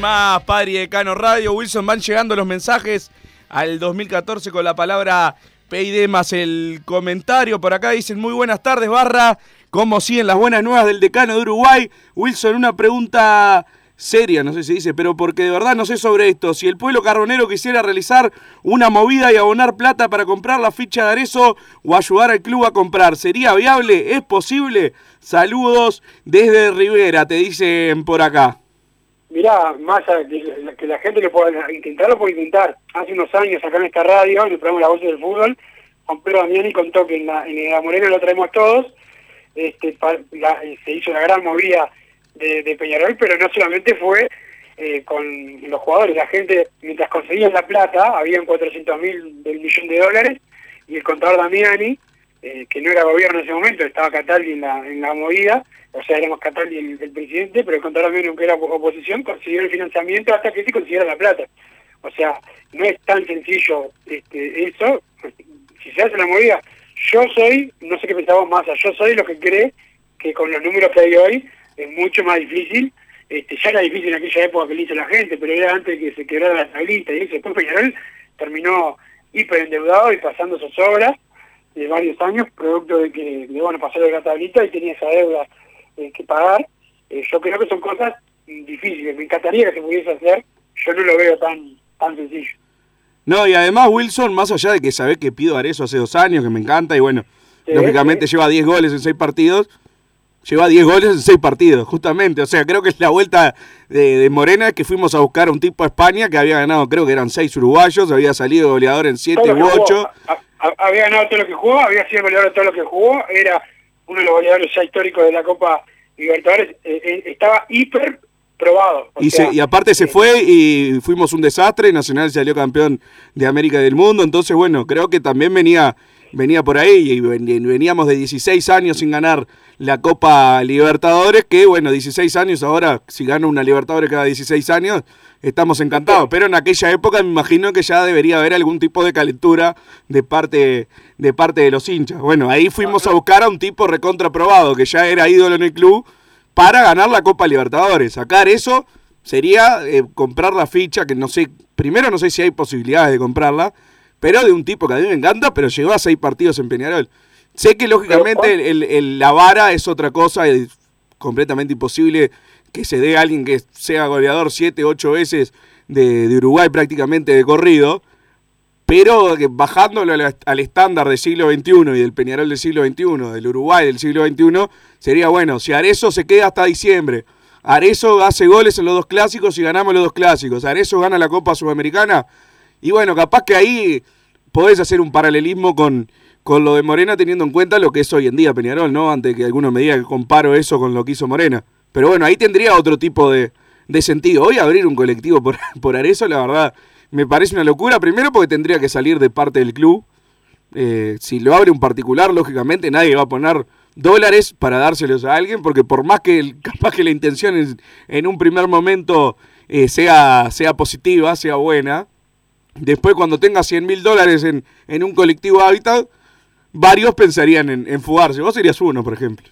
Más Padre y Decano Radio. Wilson, van llegando los mensajes al 2014 con la palabra PID más el comentario. Por acá dicen muy buenas tardes, barra. ¿Cómo siguen las buenas nuevas del decano de Uruguay? Wilson, una pregunta seria, no sé si dice, pero porque de verdad no sé sobre esto. Si el pueblo carbonero quisiera realizar una movida y abonar plata para comprar la ficha de Arezo o ayudar al club a comprar, ¿sería viable? ¿Es posible? Saludos desde Rivera, te dicen por acá. Mirá, más a- que, la- la gente lo pueda intentar, lo puede intentar. Hace unos años acá en esta radio, en el programa La Voz del Fútbol, Juan Pedro Damiani contó que en la, en la Morena lo traemos todos, este, la- se hizo una gran movida de, de Peñarol, pero no solamente fue eh, con los jugadores, la gente, mientras conseguían la plata, habían 400 mil del millón de dólares, y el contador Damiani, eh, que no era gobierno en ese momento, estaba Cataldi en la, en la movida, o sea, éramos Cataldi el, el presidente, pero el contador Damiani, aunque era opo- oposición, consiguió el financiamiento hasta que sí consiguiera la plata. O sea, no es tan sencillo este, eso, si se hace la movida, yo soy, no sé qué pensamos más, yo soy lo que cree que con los números que hay hoy es mucho más difícil. Este, ya era difícil en aquella época que le hizo la gente, pero era antes que se quebrara la tablita y. Después Peñarol terminó hiperendeudado y pasando sus obras de varios años, producto de que, de, bueno, pasó de la tablita y tenía esa deuda eh, que pagar. Eh, yo creo que son cosas difíciles. Me encantaría que se pudiese hacer. Yo no lo veo tan, tan sencillo. No, y además Wilson, más allá de que sabés que pido Arezo hace dos años, que me encanta, y bueno, Sí, lógicamente lleva 10 goles en 6 partidos, lleva 10 goles en 6 partidos, justamente. O sea, creo que es la vuelta de, de Morena que fuimos a buscar a un tipo a España que había ganado, creo que eran 6 uruguayos, había salido goleador en 7 Todo lo u que jugó, 8. a- a- había ganado todo lo que jugó, había sido goleador de todo lo que jugó, era uno de los goleadores ya históricos de la Copa Libertadores, eh, eh, estaba hiper probado. Y, sea, se- y aparte se eh, fue y fuimos un desastre, Nacional salió campeón de América y del mundo, entonces bueno, creo que también venía, venía por ahí y veníamos de 16 años sin ganar la Copa Libertadores, que bueno, 16 años ahora, si gana una Libertadores cada 16 años, estamos encantados, pero en aquella época me imagino que ya debería haber algún tipo de calentura de parte, de parte de los hinchas. Bueno, ahí fuimos a buscar a un tipo recontraprobado, que ya era ídolo en el club, para ganar la Copa Libertadores. Sacar eso sería eh, comprar la ficha, que no sé, primero no sé si hay posibilidades de comprarla, pero de un tipo que a mí me encanta, pero llegó a seis partidos en Peñarol. Sé que lógicamente el- el- el- la vara es otra cosa, es completamente imposible que se dé a alguien que sea goleador siete, ocho veces de, Uruguay prácticamente de corrido, pero bajándolo al, al estándar del siglo XXI y del Peñarol del siglo XXI, del Uruguay del siglo XXI, sería bueno. Si Arezo se queda hasta diciembre, Arezo hace goles en los dos clásicos y ganamos los dos clásicos, Arezo gana la Copa Sudamericana, y bueno, capaz que ahí podés hacer un paralelismo con, con lo de Morena teniendo en cuenta lo que es hoy en día Peñarol, ¿no? Antes que alguno me diga que comparo eso con lo que hizo Morena. Pero bueno, ahí tendría otro tipo de, de sentido. Hoy abrir un colectivo por, *laughs* por Arezzo, la verdad, me parece una locura. Primero porque tendría que salir de parte del club. Eh, si lo abre un particular, lógicamente nadie va a poner dólares para dárselos a alguien, porque por más que el- *laughs* capaz que la intención en, en un primer momento eh, sea, sea positiva, sea buena, después cuando tenga 100 mil dólares en, en un colectivo hábitat, varios pensarían en, en fugarse. Vos serías uno, por ejemplo.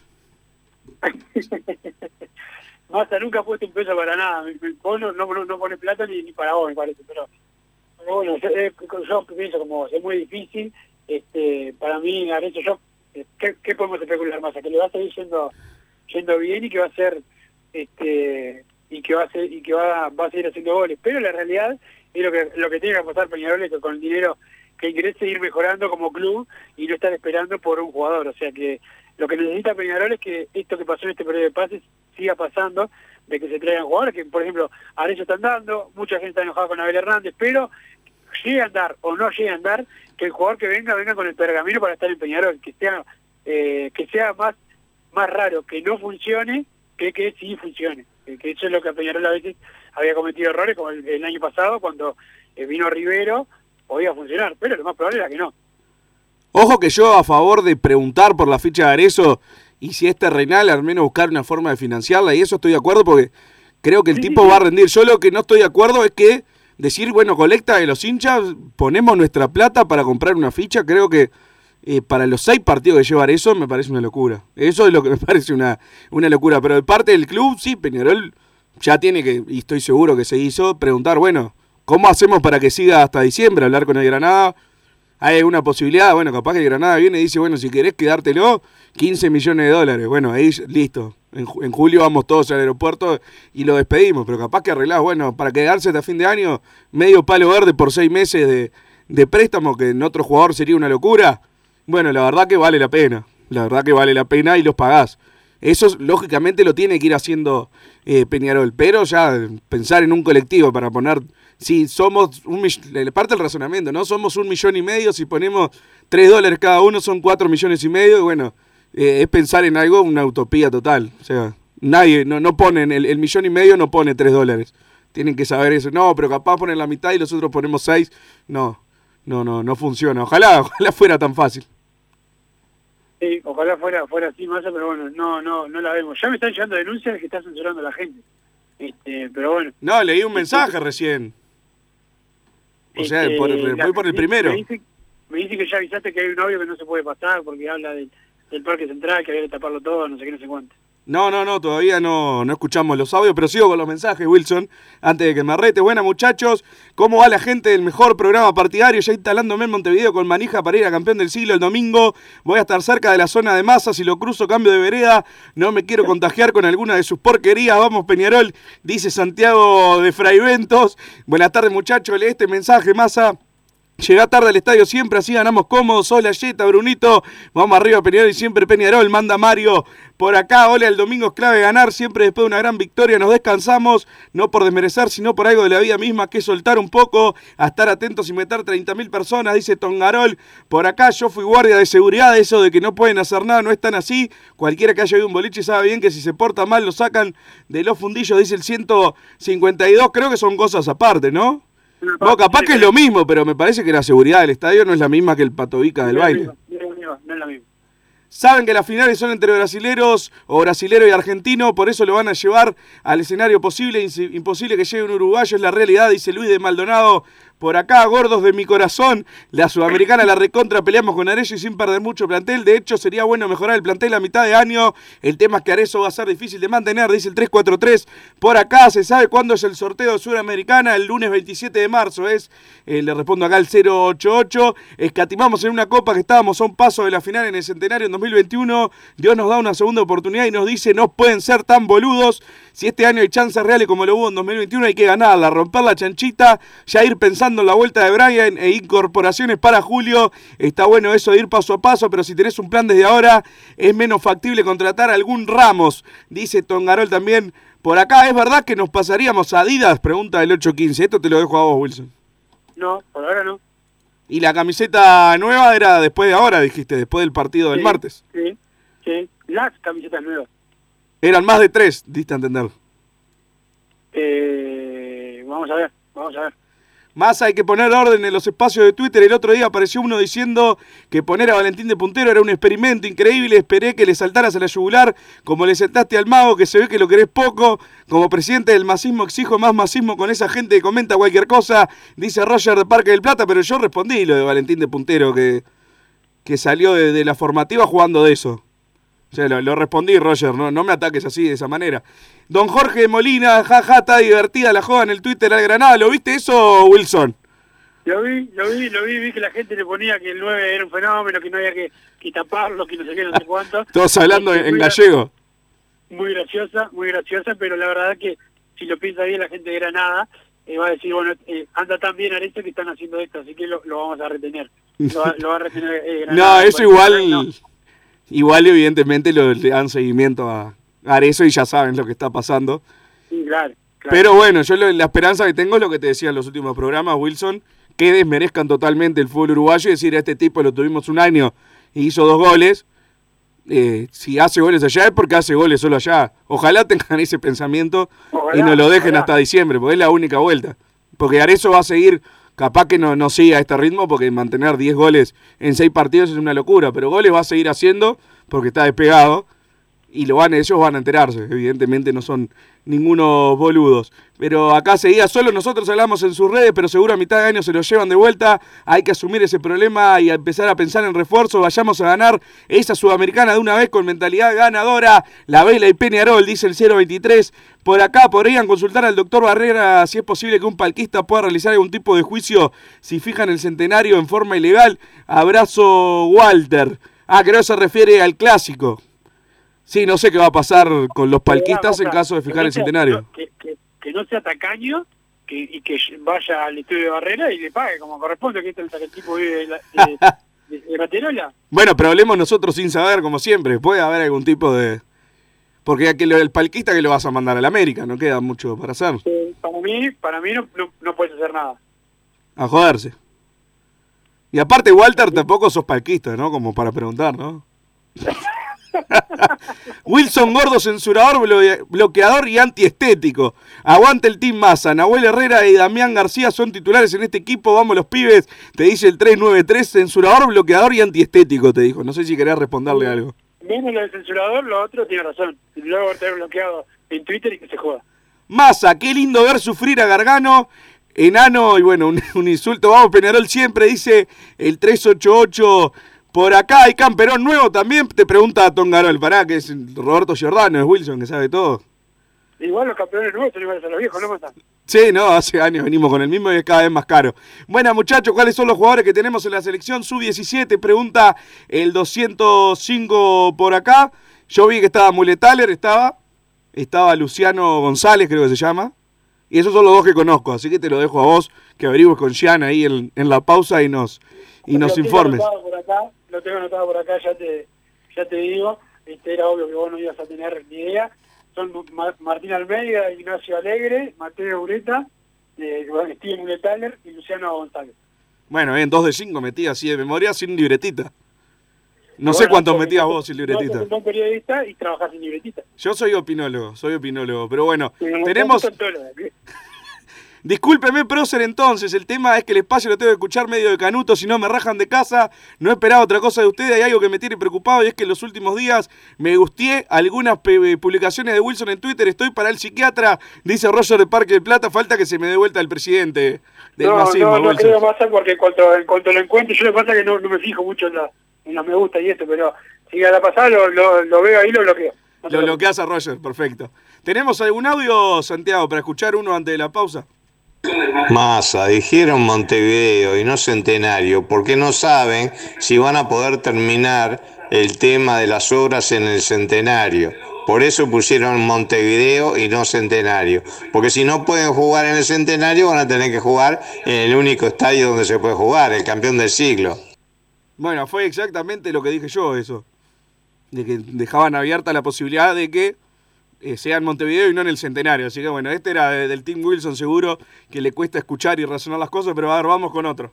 *laughs* Massa nunca ha puesto un peso para nada. Vos no, no, no plata ni, ni para vos, me parece. Pero, pero bueno, yo, eh, pienso como es muy difícil. este Para mí, Arezo, yo, eh, ¿qué, qué podemos especular más? Que le va a seguir yendo, yendo bien y que va a ser este y que va a ser y que va, va a seguir haciendo goles pero la realidad es lo que lo que tiene que pasar Peñarol es que con el dinero que ingrese ir mejorando como club y no estar esperando por un jugador o sea que lo que necesita Peñarol es que esto que pasó en este periodo de pases siga pasando de que se traigan jugadores que por ejemplo Arezzo están dando mucha gente está enojada con Abel Hernández pero llegue a andar o no llegue a andar que el jugador que venga venga con el pergamino para estar en Peñarol que sea eh, que sea más más raro que no funcione que que sí funcione. Que, que eso es lo que Peñarol a veces había cometido errores como el, el año pasado cuando eh, vino Rivero podía funcionar pero lo más probable era que no Ojo que yo a favor de preguntar por la ficha de Arezzo y si es terrenal, al menos buscar una forma de financiarla, y eso estoy de acuerdo porque creo que el tipo va a rendir. Yo lo que no estoy de acuerdo es que decir, bueno, colecta de los hinchas, ponemos nuestra plata para comprar una ficha, creo que eh, para los seis partidos que lleva Arezzo me parece una locura. Eso es lo que *laughs* me parece una, una locura. Pero de parte del club, sí, Peñarol ya tiene que, y estoy seguro que se hizo, preguntar, bueno, ¿cómo hacemos para que siga hasta diciembre? Hablar con el Granada. Hay alguna posibilidad, bueno, capaz que Granada viene y dice, bueno, si querés quedártelo, 15 millones de dólares. Bueno, ahí listo. En, en julio vamos todos al aeropuerto y lo despedimos, pero capaz que arreglás, bueno, para quedarse hasta fin de año, medio palo verde por seis meses de, de préstamo, que en otro jugador sería una locura. Bueno, la verdad que vale la pena. La verdad que vale la pena y los pagás. Eso lógicamente lo tiene que ir haciendo eh, Peñarol, pero ya pensar en un colectivo para poner, si somos un parte del razonamiento, ¿no? Somos un millón y medio, si ponemos tres dólares cada uno son cuatro millones y medio, y bueno, eh, es pensar en algo, una utopía total. O sea, nadie, no, no ponen, el, el millón y medio no pone tres dólares. Tienen que saber eso. No, pero capaz ponen la mitad y nosotros ponemos seis. No, no, no, no funciona. Ojalá, *laughs* ojalá fuera tan fácil. Sí, ojalá fuera fuera así, Massa, pero bueno, no no no la vemos. Ya me están llegando denuncias de que está censurando a la gente. Este, pero bueno. No, leí un mensaje recién. O sea, Este, por, la- voy por el me- primero. Me dice, me dice que ya avisaste que hay un audio que no se puede pasar porque habla del, del parque central, que había que taparlo todo, no sé qué, no sé cuánto. No, no, no, todavía no, no escuchamos los audios, pero sigo con los mensajes, Wilson, antes de que me arrete. Buenas, muchachos, ¿cómo va la gente del mejor programa partidario? Ya instalándome en Montevideo con manija para ir a campeón del siglo el domingo. Voy a estar cerca de la zona de masa, si lo cruzo cambio de vereda. No me quiero contagiar con alguna de sus porquerías. Vamos, Peñarol, dice Santiago de Fraiventos. Buenas tardes, muchachos, lee este mensaje, masa. Llega tarde al estadio siempre, así ganamos cómodos. Hola, Yeta, Brunito. Vamos arriba, Peñarol y siempre Peñarol. Manda Mario Por acá, hola, el domingo es clave ganar, siempre después de una gran victoria nos descansamos, no por desmerecer, sino por algo de la vida misma, que soltar un poco, a estar atentos y meter 30.000 personas, dice Tongarol. Por acá yo fui guardia de seguridad, eso de que no pueden hacer nada no es tan así. Cualquiera que haya ido un boliche sabe bien que si se porta mal lo sacan de los fundillos, dice el 152, creo que son cosas aparte, ¿no? No, capaz que es lo mismo, pero me parece que la seguridad del estadio no es la misma que el patovica del baile. No es lo mismo. Saben que las finales son entre brasileros o brasilero y argentino, por eso lo van a llevar al escenario posible, imposible que llegue un uruguayo, es la realidad, dice Luis de Maldonado. Por acá, gordos de mi corazón, la sudamericana la recontra, peleamos con Arezzo y sin perder mucho plantel. De hecho, sería bueno mejorar el plantel a mitad de año. El tema es que Arezzo va a ser difícil de mantener, dice el 343. Por acá, se sabe cuándo es el sorteo de Sudamericana, el lunes 27 de marzo es. Eh, le respondo acá el 088. Escatimamos en una copa que estábamos a un paso de la final en el centenario en 2021. Dios nos da una segunda oportunidad y nos dice: no pueden ser tan boludos. Si este año hay chances reales como lo hubo en 2021, hay que ganarla, romper la chanchita, ya ir pensando en la vuelta de Brian e incorporaciones para julio. Está bueno eso de ir paso a paso, pero si tenés un plan desde ahora, es menos factible contratar a algún Ramos, dice Tongarol también. Por acá, ¿es verdad que nos pasaríamos a Adidas? Pregunta el 815. Esto te lo dejo a vos, Wilson. No, por ahora no. Y la camiseta nueva era después de ahora, dijiste, después del partido del martes. Sí, sí. Las camisetas nuevas. Eran más de tres, diste a entender. Eh, vamos a ver, vamos a ver. Más hay que poner orden en los espacios de Twitter. El otro día apareció uno diciendo que poner a Valentín de puntero era un experimento increíble. Esperé que le saltaras a la yugular, como le saltaste al mago, que se ve que lo querés poco. Como presidente del masismo exijo más masismo con esa gente que comenta cualquier cosa, dice Roger de Parque del Plata, pero yo respondí lo de Valentín de puntero, que, que salió de, de la formativa jugando de eso. O sea, lo, lo respondí, Roger, no, no me ataques así, de esa manera. Don Jorge Molina, jaja, está divertida la joda en el Twitter al Granada. ¿Lo viste eso, Wilson? Lo vi, lo vi, lo vi, vi que la gente le ponía que el 9 era un fenómeno, que no había que, que taparlo, que no sé qué, no sé cuánto. Todos hablando en, Muy en gallego. Muy graciosa, muy graciosa, pero la verdad que si lo piensa bien la gente de Granada eh, va a decir, bueno, eh, anda tan bien Arezzo que están haciendo esto, así que lo, lo vamos a retener. Lo, va- lo va a retener eh, *laughs* No, Granada. eso igual, igual evidentemente lo, le dan seguimiento a Arezo y ya saben lo que está pasando. Sí, claro, claro. Pero bueno, yo lo- la esperanza que tengo es lo que te decía en los últimos programas, Wilson, que desmerezcan totalmente el fútbol uruguayo y decir, a este tipo lo tuvimos un año y hizo dos goles. Eh, si hace goles allá es porque hace goles solo allá. Ojalá tengan *laughs* ese pensamiento y nos lo dejen ojalá. hasta diciembre, porque es la única vuelta. Porque Arezo va a seguir, capaz que no, no siga este ritmo, porque mantener 10 goles en 6 partidos es una locura, pero goles va a seguir haciendo porque está despegado y lo van, ellos van a enterarse, evidentemente no son ningunos boludos. Pero acá seguía solo, nosotros hablamos en sus redes, pero seguro a mitad de año se lo llevan de vuelta, hay que asumir ese problema y empezar a pensar en refuerzo, vayamos a ganar esa sudamericana de una vez con mentalidad ganadora, la Vela y Peñarol, dice el 023. Por acá podrían consultar al doctor Barrera si es posible que un palquista pueda realizar algún tipo de juicio si fijan el centenario en forma ilegal. Abrazo Walter. Ah, creo que se refiere al clásico. Sí, no sé qué va a pasar con los palquistas en caso de fijar el centenario. Que, que, que no sea tacaño que, y que vaya al estudio de Barrera y le pague como corresponde, que este es el, tipo vive de, la- de, de, Graterola. *laughs* Bueno, pero hablemos nosotros sin saber, como siempre. Puede haber algún tipo de... Porque aquel- el palquista que lo vas a mandar al América, no queda mucho para hacer. Eh, Para mí, para mí no, no, no puedes hacer nada. A joderse. Y aparte, Walter, tampoco sos palquista, ¿no? Como para preguntar, ¿no? *laughs* *laughs* Wilson Gordo, censurador, blo- bloqueador y antiestético. Aguante el Team Massa. Nahuel Herrera y Damián García son titulares en este equipo. Vamos los pibes. Te dice el 393, censurador, bloqueador y antiestético, te dijo. No sé si querés responderle algo. Menos lo del censurador, lo otro tiene razón. Luego tener bloqueado en Twitter y que se joda. Massa, qué lindo ver sufrir a Gargano. Enano, y bueno, un, *laughs* un insulto. Vamos, Peñarol siempre, dice el 388. Por acá hay camperón nuevo también. Te pregunta Tongarol, pará, que es Roberto Giordano, es Wilson, que sabe todo. Igual los campeones nuevos son iguales a los viejos, ¿no? Mata? Sí, no, hace años venimos con el mismo y es cada vez más caro. Bueno, muchachos, ¿cuáles son los jugadores que tenemos en la selección sub-17? Pregunta el 205 por acá. Yo vi que estaba Muletaler, estaba. Estaba Luciano González, creo que se llama. Y esos son los dos que conozco, así que te lo dejo a vos, que averigües con Gian ahí en, en la pausa y nos, y nos informes. por acá, lo tengo anotado por acá, ya te, ya te digo. Este, era obvio que vos no ibas a tener ni idea. Son Ma- Martín Almeida, Ignacio Alegre, Mateo Ureta, eh, Steven Uretaler y Luciano González. Bueno, bien, dos de cinco metí así de memoria sin libretita. No sé cuántos metías vos sin libretita. periodista y trabajás sin libretita. Yo soy opinólogo, soy opinólogo, pero bueno, Pero tenemos... de- *laughs* Discúlpeme, prócer, entonces, el tema es que el espacio lo tengo que escuchar medio de canuto, si no me rajan de casa, no esperaba otra cosa de ustedes, hay algo que me tiene preocupado y es que en los últimos días me gusté algunas pe- publicaciones de Wilson en Twitter, estoy para el psiquiatra, dice Roger de Parque del Plata, falta que se me dé vuelta el presidente del no, masismo, no, no Wilson. creo más porque en cuanto lo encuentro, yo lo que pasa que no, no me fijo mucho en, la, los me gusta y esto, pero si a la pasada lo, lo, lo veo ahí, lo bloqueo. No Lo bloqueas a Roger, perfecto. ¿Tenemos algún audio, Santiago, para escuchar uno antes de la pausa? Massa, dijeron Montevideo y no Centenario, porque no saben si van a poder terminar el tema de las obras en el Centenario. Por eso pusieron Montevideo y no Centenario. Porque si no pueden jugar en el Centenario, van a tener que jugar en el único estadio donde se puede jugar, el campeón del siglo. Bueno, fue exactamente lo que dije yo, eso. De que dejaban abierta la posibilidad de que eh, sea en Montevideo y no en el Centenario. Así que bueno, este era de- del Team Wilson seguro, que le cuesta escuchar y razonar las cosas, pero a ver, vamos con otro.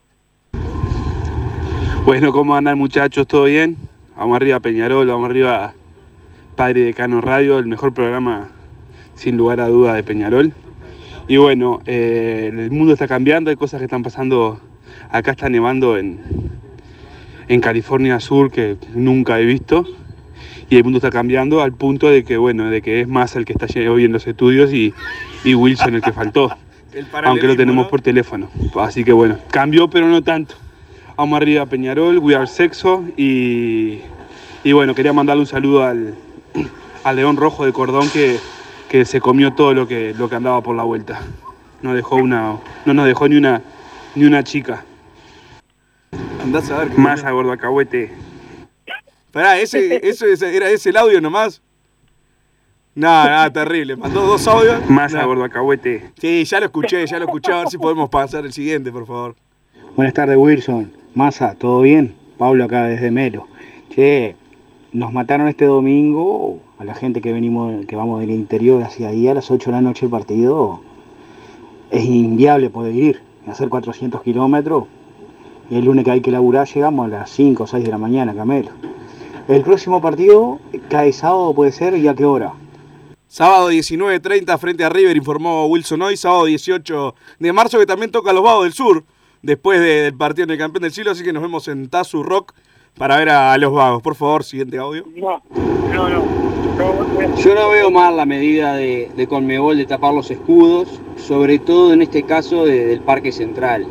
Bueno, ¿cómo andan muchachos? ¿Todo bien? Vamos arriba Peñarol, vamos arriba Padre de Cano Radio, el mejor programa sin lugar a duda de Peñarol. Y bueno, eh, el mundo está cambiando, hay cosas que están pasando, acá está nevando en, en California Sur que nunca he visto. Y el mundo está cambiando al punto de que, bueno, de que es más el que está hoy en los estudios y, y Wilson el que *laughs* faltó. El Aunque lo tenemos por teléfono. Así que bueno, cambió pero no tanto. Vamos arriba Peñarol, We Are Sexo y, y bueno, quería mandarle un saludo al, *clears throat* al León Rojo de Cordón que, que se comió todo lo que, lo que andaba por la vuelta. No dejó una, no nos dejó ni una, ni una chica. Andás a ver. qué- Más a gordacahuete. Pará, ese, *laughs* ese, ese- era ese el audio nomás. No, no, terrible. Mandó dos audios. Más No. a gordacahuete. Sí, ya lo escuché, ya lo escuché. A ver si podemos pasar el siguiente, por favor. Buenas tardes, Wilson. Massa, ¿todo bien? Pablo acá desde Melo. Che, nos mataron este domingo a la gente que venimos, que vamos del interior hacia ahí a las 8 de la noche el partido. Es inviable poder ir, hacer 400 kilómetros. Y el lunes que hay que laburar llegamos a las 5 o 6 de la mañana, Camelo. El próximo partido cae sábado, puede ser, ¿y a qué hora? Sábado 19.30 frente a River, informó Wilson hoy. Sábado 18 de marzo, que también toca a los Vagos del Sur, después de- del partido en el campeón del siglo. Así que nos vemos en Tazu Rock para ver a, a los Vagos. Por favor, siguiente audio. No, no, no. Yo no veo mal la medida de, de Conmebol de tapar los escudos, sobre todo en este caso de- del Parque Central.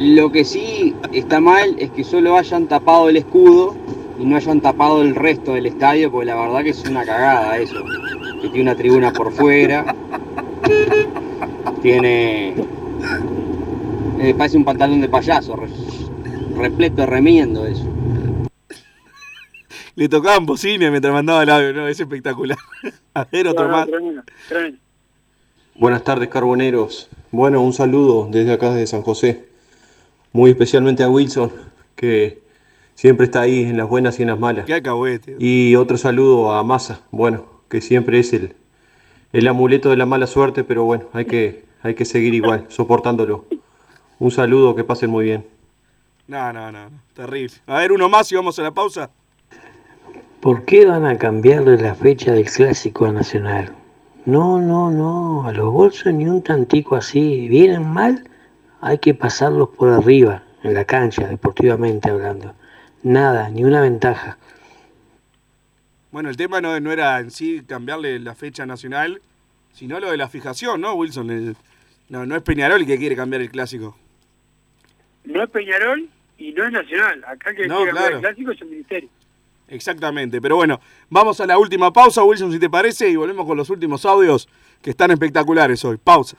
Lo que sí está mal es que solo hayan tapado el escudo y no hayan tapado el resto del estadio, porque la verdad que es una cagada eso. Que tiene una tribuna por fuera, tiene... eh, parece un pantalón de payaso, re- repleto de remiendo eso. Le tocaban bocina mientras mandaba el audio, ¿no? Es espectacular. *laughs* A ver, otro No, no, más. tremendo, tremendo. Buenas tardes, carboneros. Bueno, un saludo desde acá, desde San José. Muy especialmente a Wilson, que siempre está ahí en las buenas y en las malas. Qué acahuete. Y otro saludo a Massa, bueno, que siempre es el, el amuleto de la mala suerte, pero bueno, hay que, hay que seguir igual, soportándolo. Un saludo, que pasen muy bien. No, no, no, no. Terrible. A ver, uno más y vamos a la pausa. ¿Por qué van a cambiarle la fecha del clásico a Nacional? No, no, no, a los bolsos ni un tantico así. Vienen mal, hay que pasarlos por arriba, en la cancha, deportivamente hablando. Nada, ni una ventaja. Bueno, el tema no, no era en sí cambiarle la fecha nacional, sino lo de la fijación, ¿no, Wilson? El- no, no es Peñarol el que quiere cambiar el clásico. No es Peñarol y no es Nacional. Acá que No, quiere cambiar claro. el clásico es el Ministerio. Exactamente, pero bueno, vamos a la última pausa, Wilson, si te parece, y volvemos con los últimos audios que están espectaculares hoy. Pausa.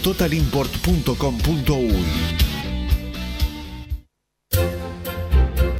www.totalimport.com.uy.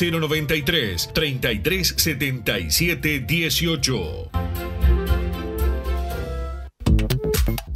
093 33 77 18.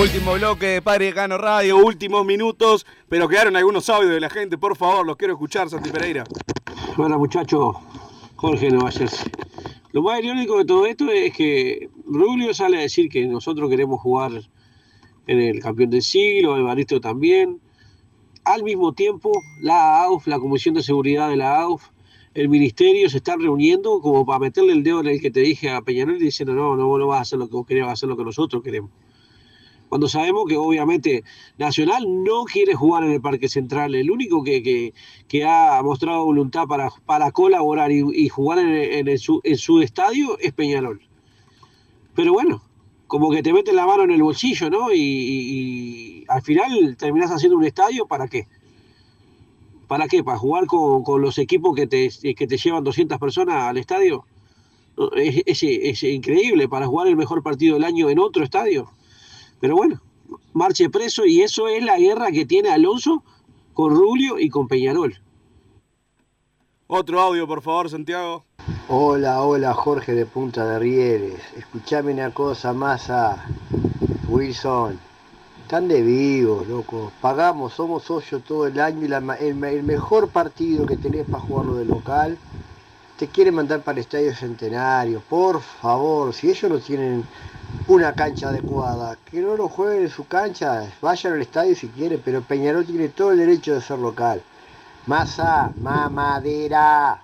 Último bloque de Padre Cano Radio, últimos minutos, pero quedaron algunos audios de la gente, por favor, los quiero escuchar, Santi Pereira. Hola muchachos, Jorge Novallers. Lo más irónico de todo esto es que Rubio sale a decir que nosotros queremos jugar en el campeón del siglo, Evaristo también. Al mismo tiempo, la AUF, la Comisión de Seguridad de la AUF, el Ministerio se están reuniendo como para meterle el dedo en el que te dije a Peñarol y diciendo, no, no, no vas a hacer lo que vos querés, vas a hacer lo que nosotros queremos cuando sabemos que obviamente Nacional no quiere jugar en el Parque Central. El único que, que, ha mostrado voluntad para, para colaborar y, jugar en, su, en, su, estadio es Peñarol. Pero bueno, como que te meten la mano en el bolsillo, ¿no? Y, al final terminás haciendo un estadio, ¿para qué? ¿Para qué? ¿Para jugar con, los equipos que te, que te llevan 200 personas al estadio? Es, es increíble, para jugar el mejor partido del año en otro estadio. Pero bueno, marche preso y eso es la guerra que tiene Alonso con Rubio y con Peñarol. Otro audio, por favor, Santiago. Hola, hola, Jorge de Punta de Rieles. Escuchame una cosa más a Wilson. están de vivos, loco. Pagamos, somos socios todo el año y la el, el mejor partido que tenés para jugarlo de local, te quieren mandar para el Estadio Centenario. Por favor, si ellos no tienen una cancha adecuada, que no lo jueguen en su cancha, vayan al estadio si quieren, pero Peñarol tiene todo el derecho de ser local. Masa, mamadera.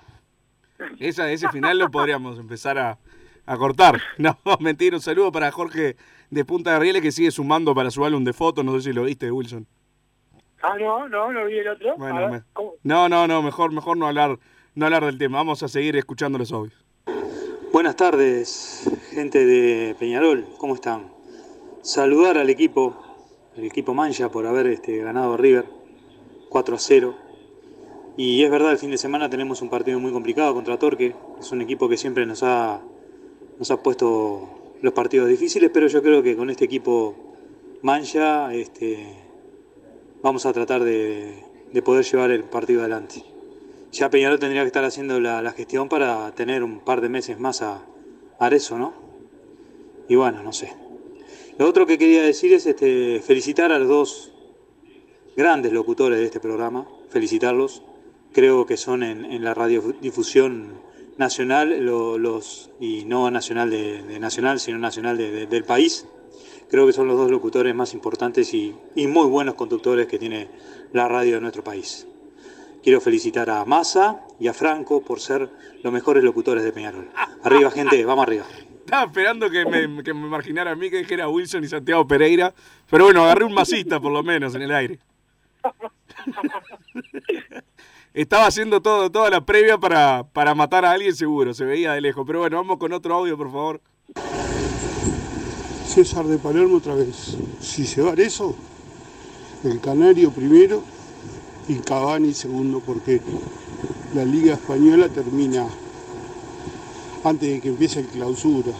Esa, ese final lo podríamos empezar a, a cortar. *laughs* No, mentira, un saludo para Jorge de Punta de Rieles que sigue sumando para su álbum de fotos. No sé si lo viste, Wilson. Ah, no, no, no vi el otro. Bueno. No, no, no, mejor, mejor no hablar, no hablar del tema. Vamos a seguir escuchando los audios. Buenas tardes, gente de Peñarol, ¿cómo están? Saludar al equipo, el equipo Mancha por haber este, ganado a River 4 a 0. Y es verdad, el fin de semana tenemos un partido muy complicado contra Torque. Es un equipo que siempre nos ha, nos ha puesto los partidos difíciles, pero yo creo que con este equipo Mancha este, vamos a tratar de, de poder llevar el partido adelante. Ya Peñarol tendría que estar haciendo la, la gestión para tener un par de meses más a, a ¿no? Y bueno, no sé. Lo otro que quería decir es este, felicitar a los dos grandes locutores de este programa, felicitarlos. Creo que son en, en la radiodifusión nacional lo- los, y no nacional de, nacional, sino nacional de- del país. Creo que son los dos locutores más importantes y, y muy buenos conductores que tiene la radio de nuestro país. Quiero felicitar a Massa y a Franco por ser los mejores locutores de Peñarol. Arriba, gente, vamos arriba. Estaba esperando que me, que me imaginara a mí que era Wilson y Santiago Pereira. Pero bueno, agarré un masista por lo menos en el aire. Estaba haciendo todo, toda la previa para, para matar a alguien seguro, se veía de lejos. Pero bueno, vamos con otro audio, por favor. César de Palermo otra vez. Si se va eso, el Canario primero y Cavani segundo, porque la Liga Española termina antes de que empiece el clausura.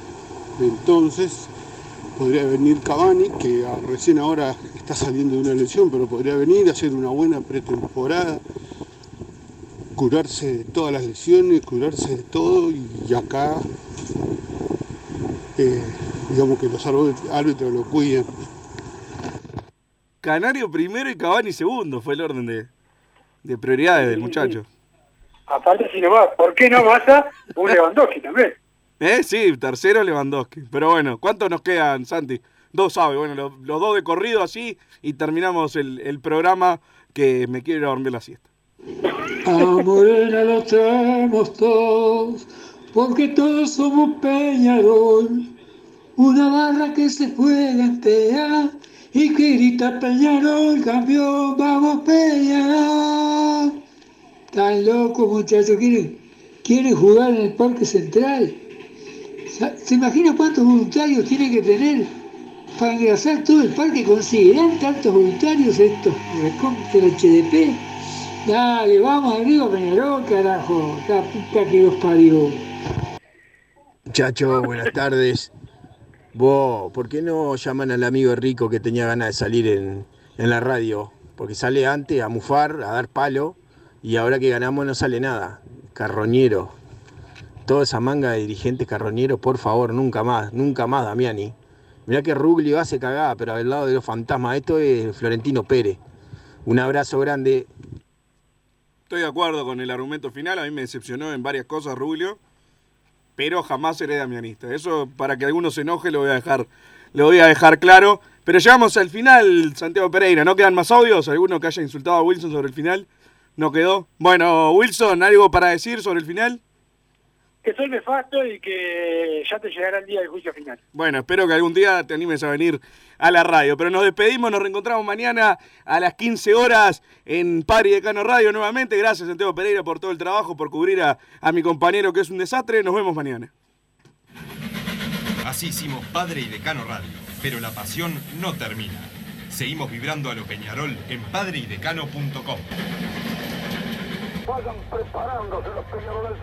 Entonces podría venir Cavani, que recién ahora está saliendo de una lesión, pero podría venir a hacer una buena pretemporada, curarse de todas las lesiones, curarse de todo y acá eh, digamos que los árbit- árbitros lo cuidan. Canario primero y Cavani segundo, fue el orden de, de prioridades del muchacho. Aparte, si no va, ¿por qué no Massa? Un *laughs* Lewandowski también. ¿Eh? Sí, tercero Lewandowski. Pero bueno, ¿cuántos nos quedan, Santi? Dos sabe, bueno, lo- los, dos de corrido así y terminamos el, el programa que me quiero ir a dormir la siesta. A Morena lo traemos todos, porque todos somos Peñarol. Una barra que se juega entera y que grita Peñarol, campeón, vamos Peñarol. Tan loco muchachos, quieren, quieren jugar en el Parque Central. ¿Se imagina cuántos voluntarios tiene que tener para engrasar todo el parque? ¿Consideran tantos voluntarios estos? Recontra el HDP. Dale, vamos arriba, Peñarol, carajo. La puta que los parió. Muchachos, buenas tardes. Vos, ¿por qué no llaman al amigo rico que tenía ganas de salir en, en la radio? Porque sale antes a mufar, a dar palo, y ahora que ganamos no sale nada. Carroñero. Toda esa manga de dirigentes carroñeros, por favor, nunca más, nunca más, Damiani. Mirá que Ruglio hace cagada, pero al lado de los fantasmas, esto es Florentino Pérez. Un abrazo grande. Estoy de acuerdo con el argumento final, a mí me decepcionó en varias cosas Rubio, pero jamás seré damianista. Eso para que alguno se enoje lo voy a dejar, lo voy a dejar claro. Pero llegamos al final, Santiago Pereira, ¿no quedan más audios? ¿Alguno que haya insultado a Wilson sobre el final? ¿No quedó? Bueno, Wilson, ¿algo para decir sobre el final? Que soy nefasto y que ya te llegará el día del juicio final. Bueno, espero que algún día te animes a venir a la radio. Pero nos despedimos, nos reencontramos mañana a las 15 horas en Padre y Decano Radio nuevamente. Gracias, Santiago Pereira, por todo el trabajo, por cubrir a, a mi compañero que es un desastre. Nos vemos mañana. Así hicimos Padre y Decano Radio, pero la pasión no termina. Seguimos vibrando a lo Peñarol en padreidecano.com. Vayan preparándose los peñaroles.